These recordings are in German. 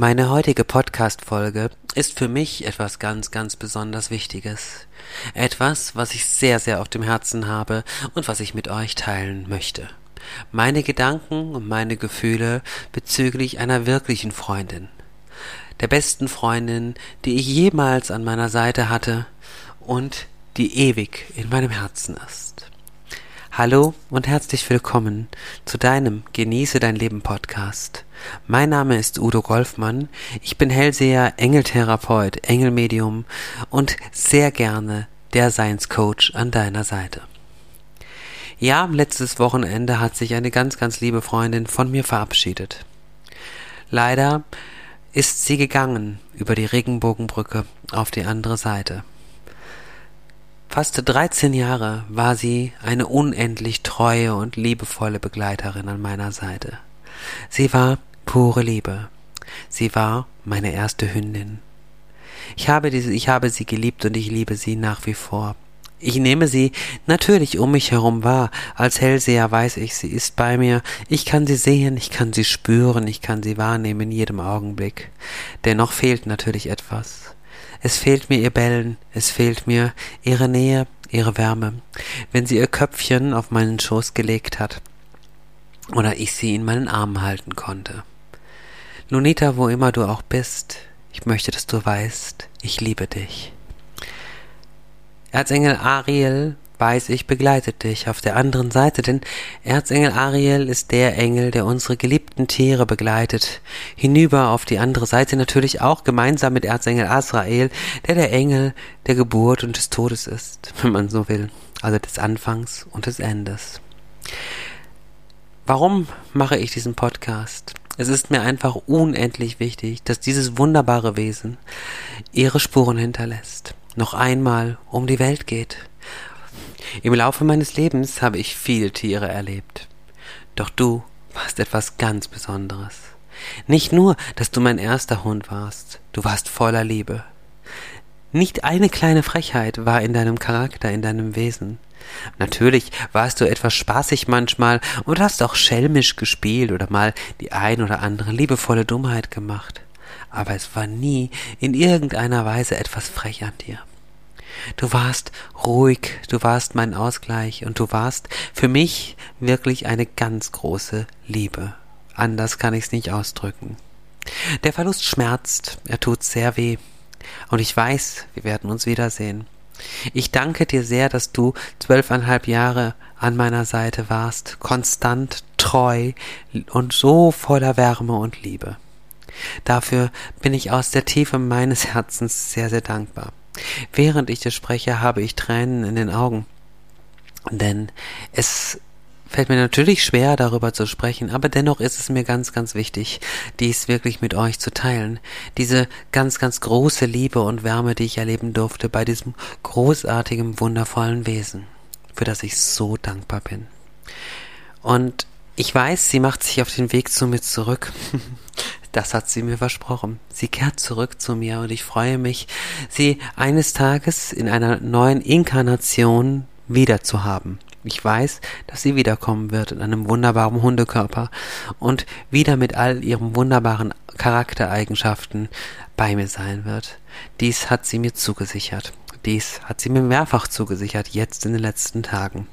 Meine heutige Podcast-Folge ist für mich etwas ganz, ganz besonders Wichtiges. Etwas, was ich sehr, sehr auf dem Herzen habe und was ich mit euch teilen möchte. Meine Gedanken und meine Gefühle bezüglich einer wirklichen Freundin. Der besten Freundin, die ich jemals an meiner Seite hatte und die ewig in meinem Herzen ist. Hallo und herzlich willkommen zu deinem Genieße dein Leben Podcast. Mein Name ist Udo Golfmann. Ich bin Hellseher, Engeltherapeut, Engelmedium und sehr gerne der Science Coach an deiner Seite. Ja, letztes Wochenende hat sich eine ganz, ganz liebe Freundin von mir verabschiedet. Leider ist sie gegangen über die Regenbogenbrücke auf die andere Seite. Fast 13 Jahre war sie eine unendlich treue und liebevolle Begleiterin an meiner Seite. Sie war pure Liebe. Sie war meine erste Hündin. Ich habe diese, ich habe sie geliebt und ich liebe sie nach wie vor. Ich nehme sie natürlich um mich herum wahr. Als Hellseher weiß ich, sie ist bei mir. Ich kann sie sehen, ich kann sie spüren, ich kann sie wahrnehmen in jedem Augenblick. Dennoch fehlt natürlich etwas. Es fehlt mir ihr Bellen, es fehlt mir ihre Nähe, ihre Wärme, wenn sie ihr Köpfchen auf meinen Schoß gelegt hat oder ich sie in meinen Armen halten konnte. Lunita, wo immer du auch bist, ich möchte, dass du weißt, ich liebe dich. Erzengel Ariel weiß ich, begleitet dich auf der anderen Seite, denn Erzengel Ariel ist der Engel, der unsere geliebten Tiere begleitet, hinüber auf die andere Seite natürlich auch gemeinsam mit Erzengel Azrael, der der Engel der Geburt und des Todes ist, wenn man so will, also des Anfangs und des Endes. Warum mache ich diesen Podcast? Es ist mir einfach unendlich wichtig, dass dieses wunderbare Wesen ihre Spuren hinterlässt, noch einmal um die Welt geht, im Laufe meines Lebens habe ich viele Tiere erlebt. Doch du warst etwas ganz Besonderes. Nicht nur, dass du mein erster Hund warst, du warst voller Liebe. Nicht eine kleine Frechheit war in deinem Charakter, in deinem Wesen. Natürlich warst du etwas spaßig manchmal und hast auch schelmisch gespielt oder mal die ein oder andere liebevolle Dummheit gemacht. Aber es war nie in irgendeiner Weise etwas frech an dir. Du warst ruhig, du warst mein Ausgleich und du warst für mich wirklich eine ganz große Liebe. Anders kann ich's nicht ausdrücken. Der Verlust schmerzt, er tut sehr weh. Und ich weiß, wir werden uns wiedersehen. Ich danke dir sehr, dass du zwölfeinhalb Jahre an meiner Seite warst, konstant, treu und so voller Wärme und Liebe. Dafür bin ich aus der Tiefe meines Herzens sehr, sehr dankbar. Während ich das spreche, habe ich Tränen in den Augen. Denn es fällt mir natürlich schwer, darüber zu sprechen, aber dennoch ist es mir ganz, ganz wichtig, dies wirklich mit euch zu teilen. Diese ganz, ganz große Liebe und Wärme, die ich erleben durfte bei diesem großartigen, wundervollen Wesen, für das ich so dankbar bin. Und ich weiß, sie macht sich auf den Weg zu mir zurück. Das hat sie mir versprochen. Sie kehrt zurück zu mir und ich freue mich, sie eines Tages in einer neuen Inkarnation wieder zu haben. Ich weiß, dass sie wiederkommen wird in einem wunderbaren Hundekörper und wieder mit all ihren wunderbaren Charaktereigenschaften bei mir sein wird. Dies hat sie mir zugesichert. Dies hat sie mir mehrfach zugesichert, jetzt in den letzten Tagen.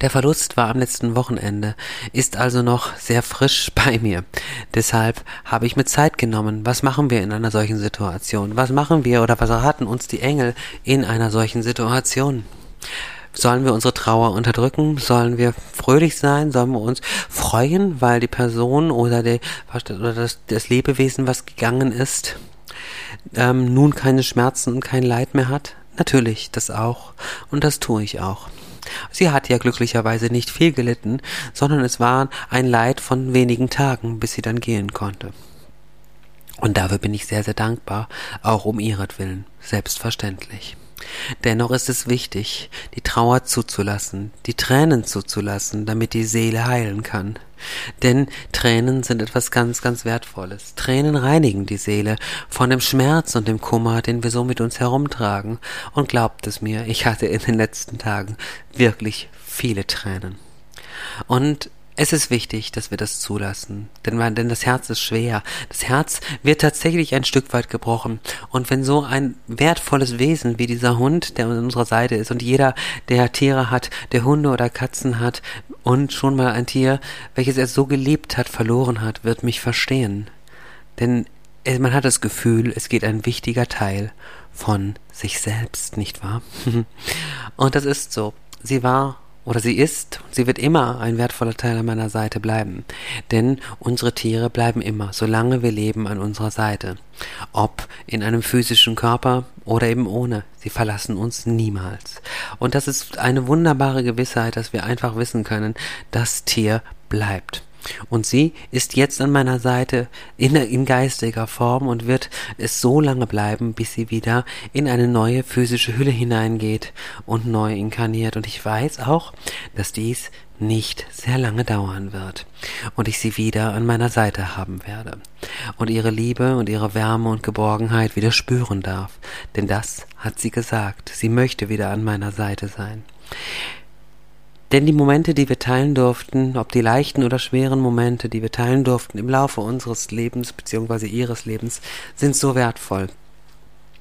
Der Verlust war am letzten Wochenende, ist also noch sehr frisch bei mir. Deshalb habe ich mir Zeit genommen. Was machen wir in einer solchen Situation? Was machen wir oder was raten uns die Engel in einer solchen Situation? Sollen wir unsere Trauer unterdrücken? Sollen wir fröhlich sein? Sollen wir uns freuen, weil die Person oder, die, oder das, das Lebewesen, was gegangen ist, ähm, nun keine Schmerzen und kein Leid mehr hat? Natürlich, das auch. Und das tue ich auch. Sie hat ja glücklicherweise nicht viel gelitten, sondern es war ein Leid von wenigen Tagen, bis sie dann gehen konnte. Und dafür bin ich sehr, sehr dankbar, auch um ihretwillen, selbstverständlich. Dennoch ist es wichtig, die Trauer zuzulassen, die Tränen zuzulassen, damit die Seele heilen kann. Denn Tränen sind etwas ganz, ganz Wertvolles. Tränen reinigen die Seele von dem Schmerz und dem Kummer, den wir so mit uns herumtragen. Und glaubt es mir, ich hatte in den letzten Tagen wirklich viele Tränen. Und Es ist wichtig, dass wir das zulassen, denn, denn das Herz ist schwer. Das Herz wird tatsächlich ein Stück weit gebrochen. Und wenn so ein wertvolles Wesen wie dieser Hund, der an unserer Seite ist, und jeder, der Tiere hat, der Hunde oder Katzen hat und schon mal ein Tier, welches er so geliebt hat, verloren hat, wird mich verstehen. Denn man hat das Gefühl, es geht ein wichtiger Teil von sich selbst, nicht wahr? und das ist so. Sie war oder sie ist sie wird immer ein wertvoller Teil an meiner Seite bleiben. Denn unsere Tiere bleiben immer, solange wir leben, an unserer Seite. Ob in einem physischen Körper oder eben ohne. Sie verlassen uns niemals. Und das ist eine wunderbare Gewissheit, dass wir einfach wissen können, das Tier bleibt. Und sie ist jetzt an meiner Seite in, in geistiger Form und wird es so lange bleiben, bis sie wieder in eine neue physische Hülle hineingeht und neu inkarniert. Und ich weiß auch, dass dies nicht sehr lange dauern wird und ich sie wieder an meiner Seite haben werde und ihre Liebe und ihre Wärme und Geborgenheit wieder spüren darf, denn das hat sie gesagt, sie möchte wieder an meiner Seite sein. Denn die Momente, die wir teilen durften, ob die leichten oder schweren Momente, die wir teilen durften im Laufe unseres Lebens bzw. ihres Lebens, sind so wertvoll.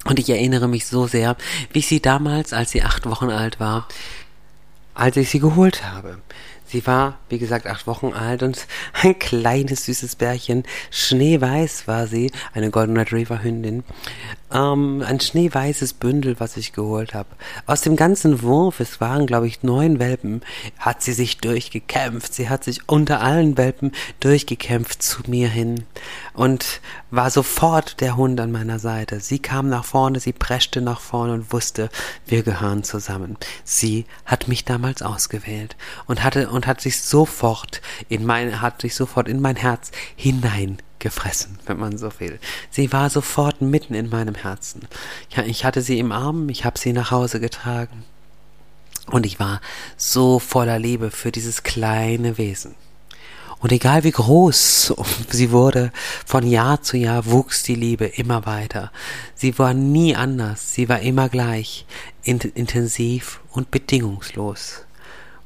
Und ich erinnere mich so sehr, wie ich sie damals, als sie acht Wochen alt war, als ich sie geholt habe. Sie war, wie gesagt, acht Wochen alt und ein kleines, süßes Bärchen. Schneeweiß war sie, eine Golden Retriever Hündin. Ähm, ein schneeweißes Bündel, was ich geholt habe. Aus dem ganzen Wurf, es waren, glaube ich, neun Welpen, hat sie sich durchgekämpft. Sie hat sich unter allen Welpen durchgekämpft zu mir hin und war sofort der Hund an meiner Seite. Sie kam nach vorne, sie preschte nach vorne und wusste, wir gehören zusammen. Sie hat mich damals ausgewählt und hatte und hat sich sofort in mein hat sich sofort in mein Herz hinein gefressen, wenn man so will. Sie war sofort mitten in meinem Herzen. Ja, ich hatte sie im Arm, ich habe sie nach Hause getragen. Und ich war so voller Liebe für dieses kleine Wesen. Und egal wie groß sie wurde, von Jahr zu Jahr wuchs die Liebe immer weiter. Sie war nie anders, sie war immer gleich, intensiv und bedingungslos.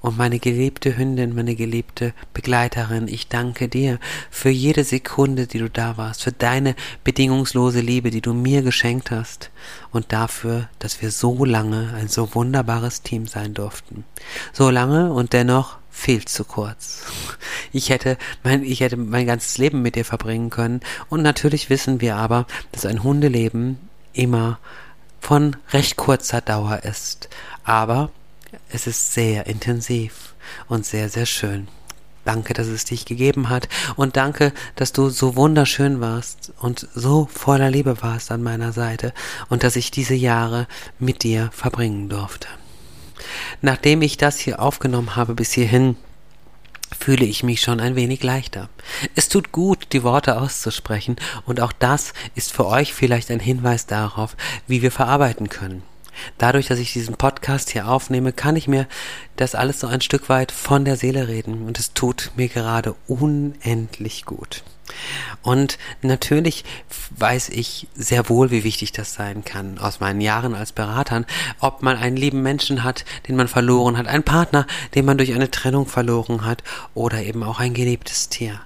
Und meine geliebte Hündin, meine geliebte Begleiterin, ich danke dir für jede Sekunde, die du da warst, für deine bedingungslose Liebe, die du mir geschenkt hast und dafür, dass wir so lange ein so wunderbares Team sein durften. So lange und dennoch viel zu kurz. Ich hätte mein, ich hätte mein ganzes Leben mit dir verbringen können und natürlich wissen wir aber, dass ein Hundeleben immer von recht kurzer Dauer ist. Aber es ist sehr intensiv und sehr, sehr schön. Danke, dass es dich gegeben hat und danke, dass du so wunderschön warst und so voller Liebe warst an meiner Seite und dass ich diese Jahre mit dir verbringen durfte. Nachdem ich das hier aufgenommen habe bis hierhin, fühle ich mich schon ein wenig leichter. Es tut gut, die Worte auszusprechen, und auch das ist für euch vielleicht ein Hinweis darauf, wie wir verarbeiten können. Dadurch, dass ich diesen Podcast hier aufnehme, kann ich mir das alles so ein Stück weit von der Seele reden. Und es tut mir gerade unendlich gut. Und natürlich weiß ich sehr wohl, wie wichtig das sein kann aus meinen Jahren als Beratern, ob man einen lieben Menschen hat, den man verloren hat, einen Partner, den man durch eine Trennung verloren hat oder eben auch ein geliebtes Tier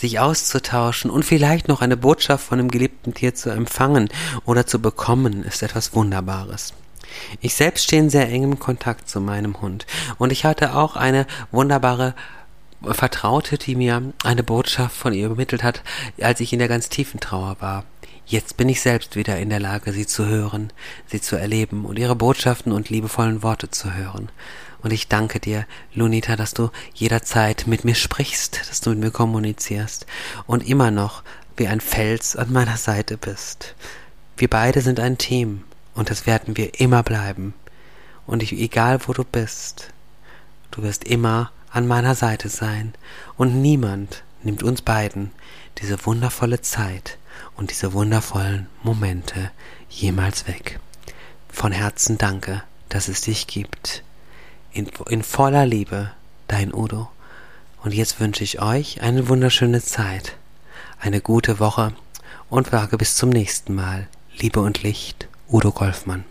sich auszutauschen und vielleicht noch eine Botschaft von dem geliebten Tier zu empfangen oder zu bekommen, ist etwas Wunderbares. Ich selbst stehe in sehr engem Kontakt zu meinem Hund und ich hatte auch eine wunderbare Vertraute, die mir eine Botschaft von ihr übermittelt hat, als ich in der ganz tiefen Trauer war. Jetzt bin ich selbst wieder in der Lage, sie zu hören, sie zu erleben und ihre Botschaften und liebevollen Worte zu hören. Und ich danke dir, Lunita, dass du jederzeit mit mir sprichst, dass du mit mir kommunizierst und immer noch wie ein Fels an meiner Seite bist. Wir beide sind ein Team und das werden wir immer bleiben. Und ich, egal wo du bist, du wirst immer an meiner Seite sein und niemand nimmt uns beiden diese wundervolle Zeit und diese wundervollen Momente jemals weg. Von Herzen danke, dass es dich gibt in, in voller Liebe, dein Udo. Und jetzt wünsche ich euch eine wunderschöne Zeit, eine gute Woche und sage bis zum nächsten Mal. Liebe und Licht, Udo Golfmann.